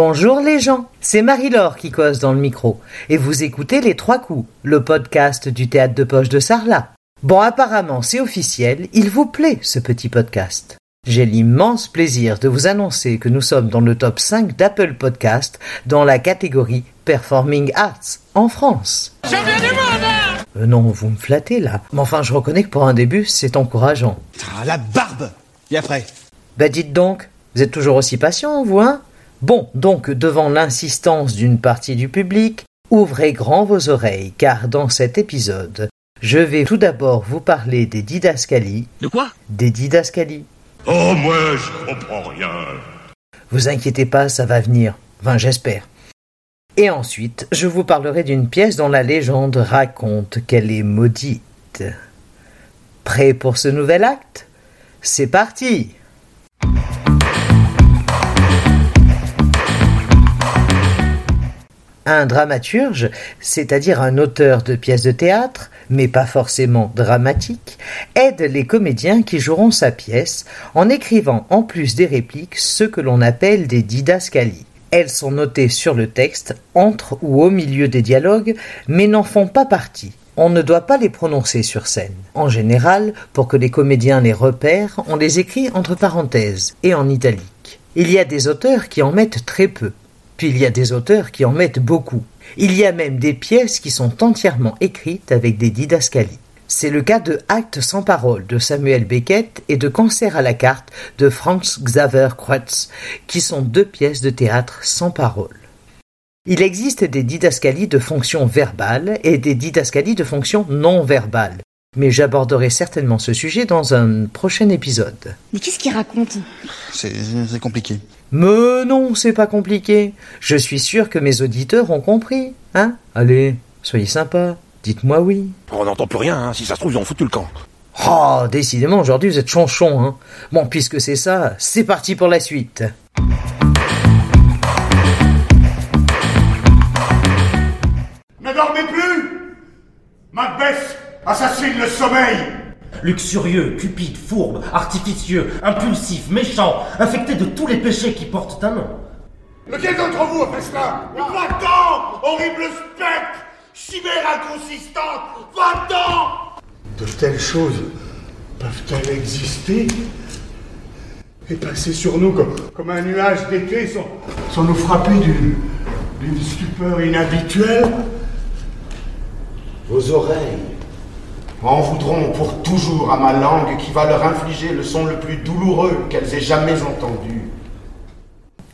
Bonjour les gens, c'est Marie-Laure qui cause dans le micro, et vous écoutez Les Trois Coups, le podcast du théâtre de poche de Sarlat. Bon, apparemment, c'est officiel, il vous plaît ce petit podcast. J'ai l'immense plaisir de vous annoncer que nous sommes dans le top 5 d'Apple Podcast dans la catégorie Performing Arts en France. Euh, non, vous me flattez là. Mais enfin, je reconnais que pour un début, c'est encourageant. Ah, la barbe Et après? Bah dites donc, vous êtes toujours aussi patient, vous, hein? Bon, donc, devant l'insistance d'une partie du public, ouvrez grand vos oreilles, car dans cet épisode, je vais tout d'abord vous parler des didascalies. De quoi? Des didascalies. Oh, moi, je comprends rien. Vous inquiétez pas, ça va venir. Enfin, j'espère. Et ensuite, je vous parlerai d'une pièce dont la légende raconte qu'elle est maudite. Prêt pour ce nouvel acte? C'est parti Un dramaturge, c'est-à-dire un auteur de pièces de théâtre, mais pas forcément dramatique, aide les comédiens qui joueront sa pièce en écrivant en plus des répliques ce que l'on appelle des didascalies. Elles sont notées sur le texte, entre ou au milieu des dialogues, mais n'en font pas partie. On ne doit pas les prononcer sur scène. En général, pour que les comédiens les repèrent, on les écrit entre parenthèses et en italique. Il y a des auteurs qui en mettent très peu. Puis il y a des auteurs qui en mettent beaucoup. Il y a même des pièces qui sont entièrement écrites avec des didascalies. C'est le cas de Actes sans parole de Samuel Beckett et de Cancer à la carte de Franz Xaver Kreutz, qui sont deux pièces de théâtre sans parole. Il existe des didascalies de fonction verbale et des didascalies de fonction non verbale, mais j'aborderai certainement ce sujet dans un prochain épisode. Mais qu'est-ce qu'il raconte? C'est c'est compliqué. Mais non, c'est pas compliqué. Je suis sûr que mes auditeurs ont compris, hein Allez, soyez sympas, dites-moi oui. On n'entend plus rien, hein. si ça se trouve, ils ont foutu le camp. Oh, décidément, aujourd'hui vous êtes chonchon, hein. Bon, puisque c'est ça, c'est parti pour la suite. Ne dormez plus Macbeth assassine le sommeil Luxurieux, cupide, fourbe, artificieux, impulsif, méchant, infecté de tous les péchés qui portent un nom. Lequel d'entre vous a fait cela Va-t'en Horrible spectre Chimère inconsistante Va-t'en De telles choses peuvent-elles exister et passer sur nous comme, comme un nuage d'été sans, sans nous frapper d'une d'une stupeur inhabituelle? Vos oreilles en voudront pour toujours à ma langue qui va leur infliger le son le plus douloureux qu'elles aient jamais entendu.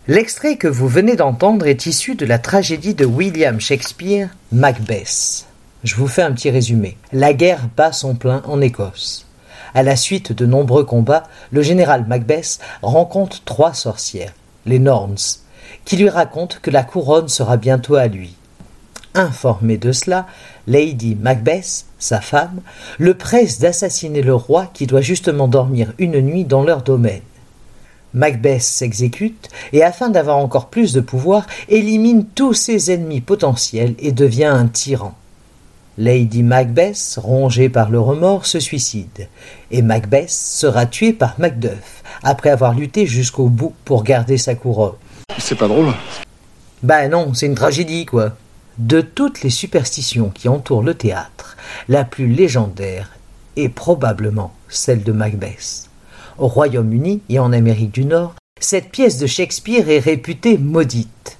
L'extrait que vous venez d'entendre est issu de la tragédie de William Shakespeare, Macbeth. Je vous fais un petit résumé. La guerre bat son plein en Écosse. À la suite de nombreux combats, le général Macbeth rencontre trois sorcières, les Norns, qui lui racontent que la couronne sera bientôt à lui. Informée de cela, Lady Macbeth, sa femme, le presse d'assassiner le roi qui doit justement dormir une nuit dans leur domaine. Macbeth s'exécute et afin d'avoir encore plus de pouvoir, élimine tous ses ennemis potentiels et devient un tyran. Lady Macbeth, rongée par le remords, se suicide, et Macbeth sera tué par Macduff, après avoir lutté jusqu'au bout pour garder sa couronne. C'est pas drôle Ben non, c'est une tragédie, quoi. De toutes les superstitions qui entourent le théâtre, la plus légendaire est probablement celle de Macbeth. Au Royaume-Uni et en Amérique du Nord, cette pièce de Shakespeare est réputée maudite.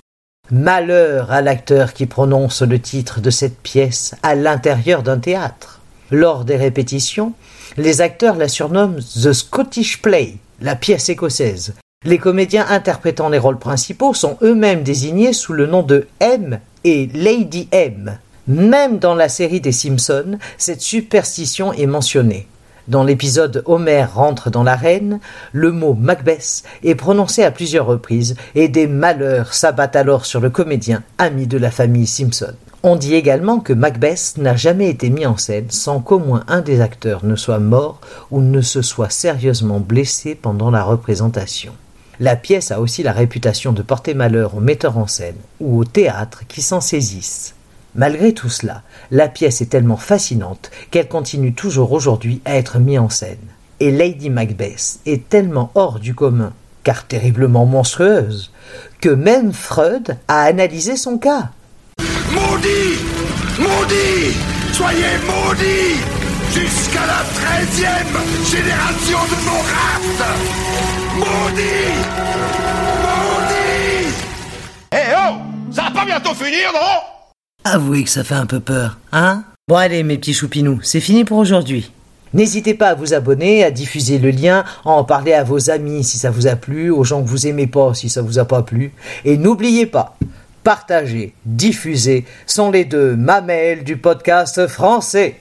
Malheur à l'acteur qui prononce le titre de cette pièce à l'intérieur d'un théâtre. Lors des répétitions, les acteurs la surnomment The Scottish Play, la pièce écossaise. Les comédiens interprétant les rôles principaux sont eux-mêmes désignés sous le nom de M et Lady M. Même dans la série des Simpsons, cette superstition est mentionnée. Dans l'épisode Homer rentre dans l'arène, le mot Macbeth est prononcé à plusieurs reprises et des malheurs s'abattent alors sur le comédien, ami de la famille Simpson. On dit également que Macbeth n'a jamais été mis en scène sans qu'au moins un des acteurs ne soit mort ou ne se soit sérieusement blessé pendant la représentation. La pièce a aussi la réputation de porter malheur aux metteurs en scène ou au théâtre qui s'en saisissent. Malgré tout cela, la pièce est tellement fascinante qu'elle continue toujours aujourd'hui à être mise en scène. Et Lady Macbeth est tellement hors du commun car terriblement monstrueuse, que même Freud a analysé son cas. Maudit Maudit Soyez maudits Jusqu'à la treizième génération de mon Maudit Maudit Avouez que ça fait un peu peur, hein Bon allez mes petits choupinous, c'est fini pour aujourd'hui. N'hésitez pas à vous abonner, à diffuser le lien, à en parler à vos amis si ça vous a plu, aux gens que vous aimez pas si ça vous a pas plu. Et n'oubliez pas, partager, diffuser sont les deux mamelles du podcast français.